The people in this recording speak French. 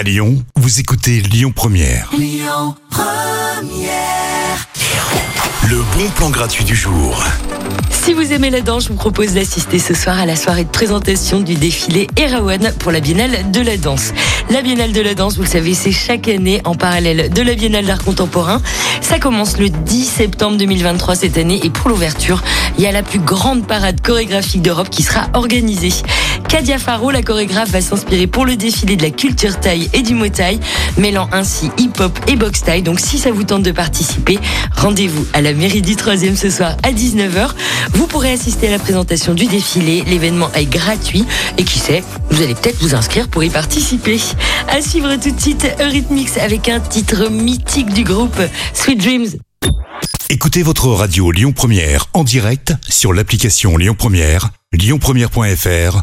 À Lyon, vous écoutez Lyon Première. Le bon plan gratuit du jour. Si vous aimez la danse, je vous propose d'assister ce soir à la soirée de présentation du défilé Erawan pour la Biennale de la danse. La Biennale de la danse, vous le savez, c'est chaque année en parallèle de la Biennale d'art contemporain. Ça commence le 10 septembre 2023 cette année et pour l'ouverture, il y a la plus grande parade chorégraphique d'Europe qui sera organisée. Kadia Faro, la chorégraphe, va s'inspirer pour le défilé de la culture taille et du mot taille, mêlant ainsi hip-hop et box taille. Donc si ça vous tente de participer, rendez-vous à la mairie du 3e ce soir à 19h. Vous pourrez assister à la présentation du défilé. L'événement est gratuit et qui sait, vous allez peut-être vous inscrire pour y participer. À suivre tout de suite Eurythmics avec un titre mythique du groupe Sweet Dreams. Écoutez votre radio Lyon Première en direct sur l'application Lyon Première, lyonpremière.fr